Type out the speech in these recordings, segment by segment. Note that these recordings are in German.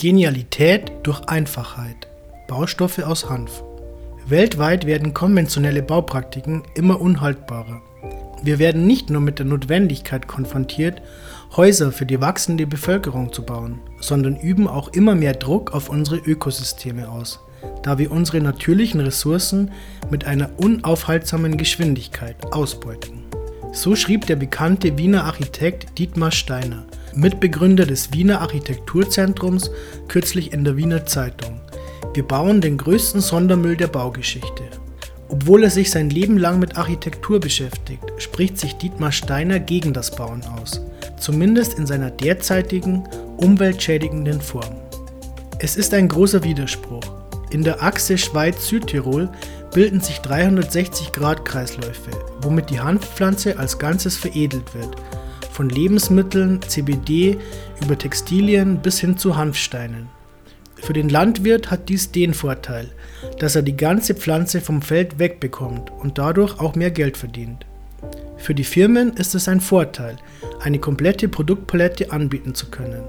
Genialität durch Einfachheit. Baustoffe aus Hanf. Weltweit werden konventionelle Baupraktiken immer unhaltbarer. Wir werden nicht nur mit der Notwendigkeit konfrontiert, Häuser für die wachsende Bevölkerung zu bauen, sondern üben auch immer mehr Druck auf unsere Ökosysteme aus, da wir unsere natürlichen Ressourcen mit einer unaufhaltsamen Geschwindigkeit ausbeuten. So schrieb der bekannte Wiener Architekt Dietmar Steiner Mitbegründer des Wiener Architekturzentrums, kürzlich in der Wiener Zeitung. Wir bauen den größten Sondermüll der Baugeschichte. Obwohl er sich sein Leben lang mit Architektur beschäftigt, spricht sich Dietmar Steiner gegen das Bauen aus, zumindest in seiner derzeitigen, umweltschädigenden Form. Es ist ein großer Widerspruch. In der Achse Schweiz-Südtirol bilden sich 360-Grad-Kreisläufe, womit die Hanfpflanze als Ganzes veredelt wird von Lebensmitteln, CBD über Textilien bis hin zu Hanfsteinen. Für den Landwirt hat dies den Vorteil, dass er die ganze Pflanze vom Feld wegbekommt und dadurch auch mehr Geld verdient. Für die Firmen ist es ein Vorteil, eine komplette Produktpalette anbieten zu können.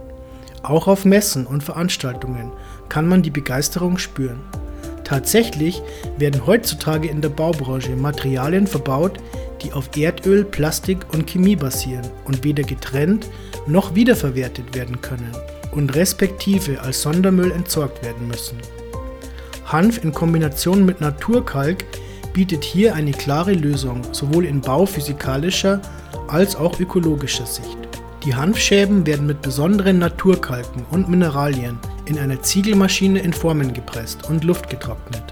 Auch auf Messen und Veranstaltungen kann man die Begeisterung spüren. Tatsächlich werden heutzutage in der Baubranche Materialien verbaut, die auf Erdöl, Plastik und Chemie basieren und weder getrennt noch wiederverwertet werden können und respektive als Sondermüll entsorgt werden müssen. Hanf in Kombination mit Naturkalk bietet hier eine klare Lösung, sowohl in bauphysikalischer als auch ökologischer Sicht. Die Hanfschäben werden mit besonderen Naturkalken und Mineralien in einer Ziegelmaschine in Formen gepresst und luftgetrocknet.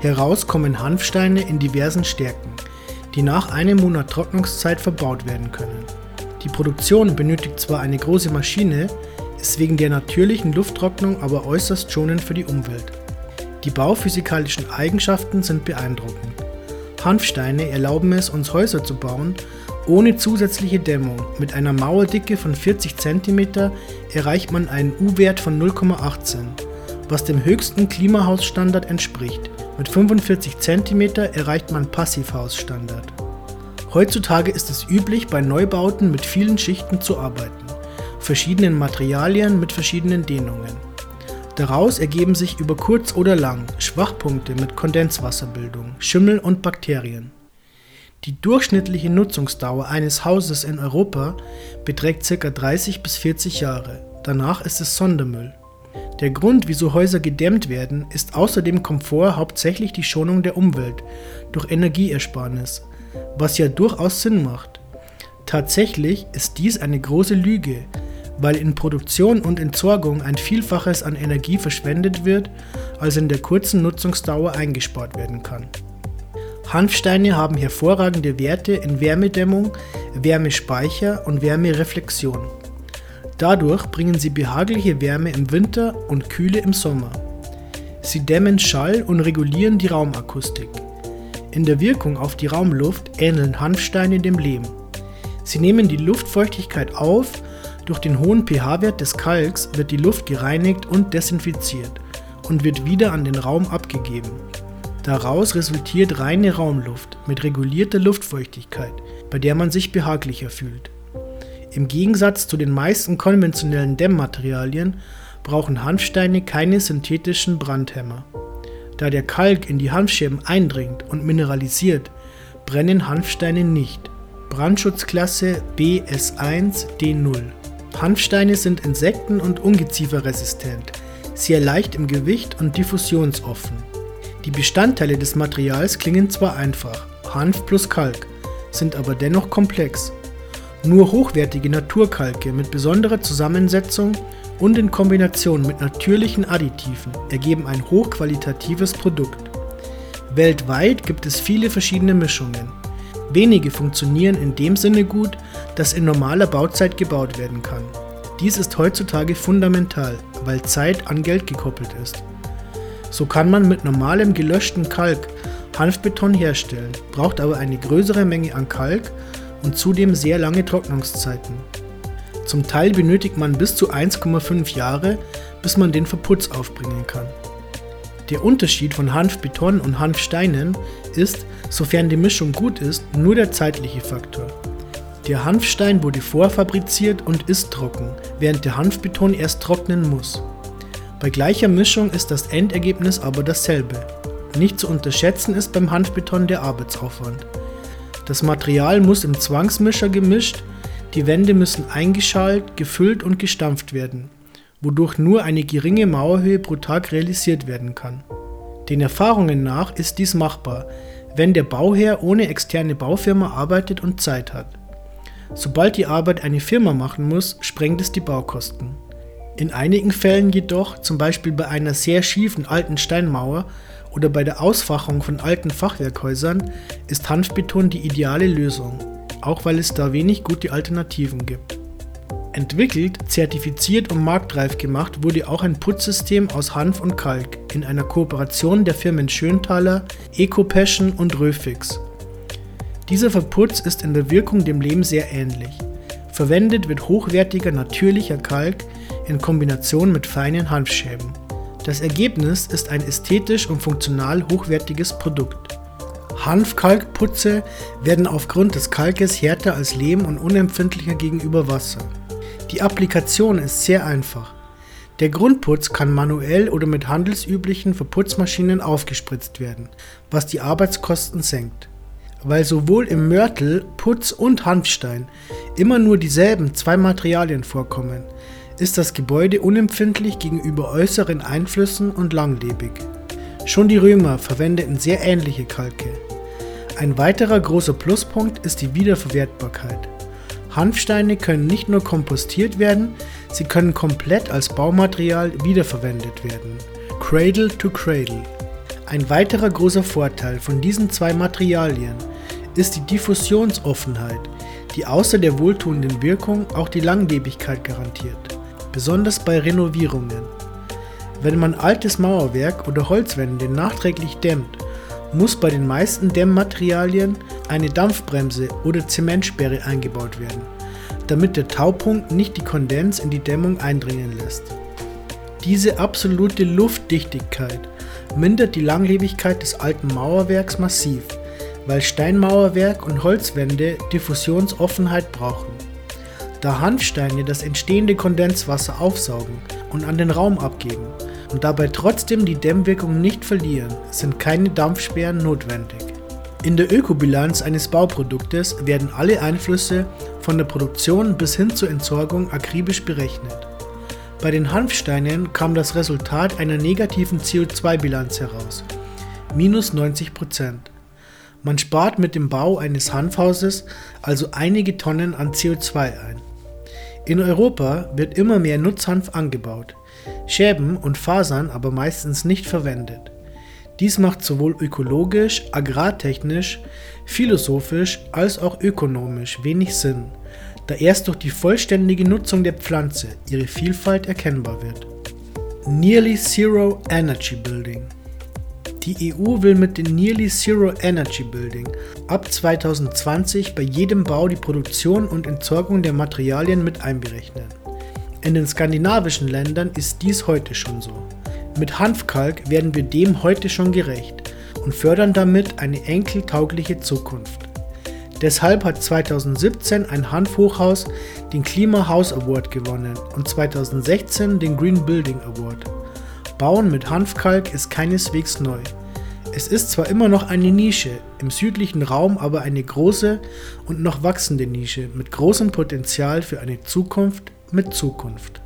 Heraus kommen Hanfsteine in diversen Stärken die nach einem Monat Trocknungszeit verbaut werden können. Die Produktion benötigt zwar eine große Maschine, ist wegen der natürlichen Lufttrocknung aber äußerst schonend für die Umwelt. Die bauphysikalischen Eigenschaften sind beeindruckend. Hanfsteine erlauben es uns Häuser zu bauen, ohne zusätzliche Dämmung. Mit einer Mauerdicke von 40 cm erreicht man einen U-Wert von 0,18, was dem höchsten Klimahausstandard entspricht. Mit 45 cm erreicht man Passivhausstandard. Heutzutage ist es üblich, bei Neubauten mit vielen Schichten zu arbeiten, verschiedenen Materialien mit verschiedenen Dehnungen. Daraus ergeben sich über kurz oder lang Schwachpunkte mit Kondenswasserbildung, Schimmel und Bakterien. Die durchschnittliche Nutzungsdauer eines Hauses in Europa beträgt ca. 30 bis 40 Jahre. Danach ist es Sondermüll. Der Grund, wieso Häuser gedämmt werden, ist außer dem Komfort hauptsächlich die Schonung der Umwelt durch Energieersparnis, was ja durchaus Sinn macht. Tatsächlich ist dies eine große Lüge, weil in Produktion und Entsorgung ein Vielfaches an Energie verschwendet wird, als in der kurzen Nutzungsdauer eingespart werden kann. Hanfsteine haben hervorragende Werte in Wärmedämmung, Wärmespeicher und Wärmereflexion. Dadurch bringen sie behagliche Wärme im Winter und Kühle im Sommer. Sie dämmen Schall und regulieren die Raumakustik. In der Wirkung auf die Raumluft ähneln Hanfsteine dem Lehm. Sie nehmen die Luftfeuchtigkeit auf, durch den hohen pH-Wert des Kalks wird die Luft gereinigt und desinfiziert und wird wieder an den Raum abgegeben. Daraus resultiert reine Raumluft mit regulierter Luftfeuchtigkeit, bei der man sich behaglicher fühlt. Im Gegensatz zu den meisten konventionellen Dämmmaterialien brauchen Hanfsteine keine synthetischen Brandhämmer. Da der Kalk in die Hanfscherben eindringt und mineralisiert, brennen Hanfsteine nicht. Brandschutzklasse BS1 D0. Hanfsteine sind insekten- und ungezieferresistent, sehr leicht im Gewicht und diffusionsoffen. Die Bestandteile des Materials klingen zwar einfach, Hanf plus Kalk, sind aber dennoch komplex nur hochwertige Naturkalke mit besonderer Zusammensetzung und in Kombination mit natürlichen Additiven ergeben ein hochqualitatives Produkt. Weltweit gibt es viele verschiedene Mischungen. Wenige funktionieren in dem Sinne gut, dass in normaler Bauzeit gebaut werden kann. Dies ist heutzutage fundamental, weil Zeit an Geld gekoppelt ist. So kann man mit normalem gelöschten Kalk Hanfbeton herstellen, braucht aber eine größere Menge an Kalk und zudem sehr lange Trocknungszeiten. Zum Teil benötigt man bis zu 1,5 Jahre, bis man den Verputz aufbringen kann. Der Unterschied von Hanfbeton und Hanfsteinen ist, sofern die Mischung gut ist, nur der zeitliche Faktor. Der Hanfstein wurde vorfabriziert und ist trocken, während der Hanfbeton erst trocknen muss. Bei gleicher Mischung ist das Endergebnis aber dasselbe. Nicht zu unterschätzen ist beim Hanfbeton der Arbeitsaufwand. Das Material muss im Zwangsmischer gemischt, die Wände müssen eingeschalt, gefüllt und gestampft werden, wodurch nur eine geringe Mauerhöhe pro Tag realisiert werden kann. Den Erfahrungen nach ist dies machbar, wenn der Bauherr ohne externe Baufirma arbeitet und Zeit hat. Sobald die Arbeit eine Firma machen muss, sprengt es die Baukosten. In einigen Fällen jedoch, zum Beispiel bei einer sehr schiefen alten Steinmauer oder bei der Ausfachung von alten Fachwerkhäusern, ist Hanfbeton die ideale Lösung, auch weil es da wenig gute Alternativen gibt. Entwickelt, zertifiziert und marktreif gemacht wurde auch ein Putzsystem aus Hanf und Kalk in einer Kooperation der Firmen Schöntaler, EcoPassion und Röfix. Dieser Verputz ist in der Wirkung dem Lehm sehr ähnlich. Verwendet wird hochwertiger natürlicher Kalk in Kombination mit feinen Hanfschäben. Das Ergebnis ist ein ästhetisch und funktional hochwertiges Produkt. Hanfkalkputze werden aufgrund des Kalkes härter als Lehm und unempfindlicher gegenüber Wasser. Die Applikation ist sehr einfach. Der Grundputz kann manuell oder mit handelsüblichen Verputzmaschinen aufgespritzt werden, was die Arbeitskosten senkt. Weil sowohl im Mörtel, Putz und Hanfstein immer nur dieselben zwei Materialien vorkommen, ist das Gebäude unempfindlich gegenüber äußeren Einflüssen und langlebig. Schon die Römer verwendeten sehr ähnliche Kalke. Ein weiterer großer Pluspunkt ist die Wiederverwertbarkeit. Hanfsteine können nicht nur kompostiert werden, sie können komplett als Baumaterial wiederverwendet werden. Cradle to Cradle. Ein weiterer großer Vorteil von diesen zwei Materialien ist die Diffusionsoffenheit, die außer der wohltuenden Wirkung auch die Langlebigkeit garantiert, besonders bei Renovierungen. Wenn man altes Mauerwerk oder Holzwände nachträglich dämmt, muss bei den meisten Dämmmaterialien eine Dampfbremse oder Zementsperre eingebaut werden, damit der Taupunkt nicht die Kondens in die Dämmung eindringen lässt. Diese absolute Luftdichtigkeit mindert die Langlebigkeit des alten Mauerwerks massiv weil Steinmauerwerk und Holzwände Diffusionsoffenheit brauchen. Da Hanfsteine das entstehende Kondenswasser aufsaugen und an den Raum abgeben und dabei trotzdem die Dämmwirkung nicht verlieren, sind keine Dampfsperren notwendig. In der Ökobilanz eines Bauproduktes werden alle Einflüsse von der Produktion bis hin zur Entsorgung akribisch berechnet. Bei den Hanfsteinen kam das Resultat einer negativen CO2-Bilanz heraus, minus 90 Prozent. Man spart mit dem Bau eines Hanfhauses also einige Tonnen an CO2 ein. In Europa wird immer mehr Nutzhanf angebaut, Schäben und Fasern aber meistens nicht verwendet. Dies macht sowohl ökologisch, agrartechnisch, philosophisch als auch ökonomisch wenig Sinn, da erst durch die vollständige Nutzung der Pflanze ihre Vielfalt erkennbar wird. Nearly Zero Energy Building die EU will mit dem Nearly Zero Energy Building ab 2020 bei jedem Bau die Produktion und Entsorgung der Materialien mit einberechnen. In den skandinavischen Ländern ist dies heute schon so. Mit Hanfkalk werden wir dem heute schon gerecht und fördern damit eine enkeltaugliche Zukunft. Deshalb hat 2017 ein Hanfhochhaus den Klima House Award gewonnen und 2016 den Green Building Award. Bauen mit Hanfkalk ist keineswegs neu. Es ist zwar immer noch eine Nische, im südlichen Raum aber eine große und noch wachsende Nische mit großem Potenzial für eine Zukunft mit Zukunft.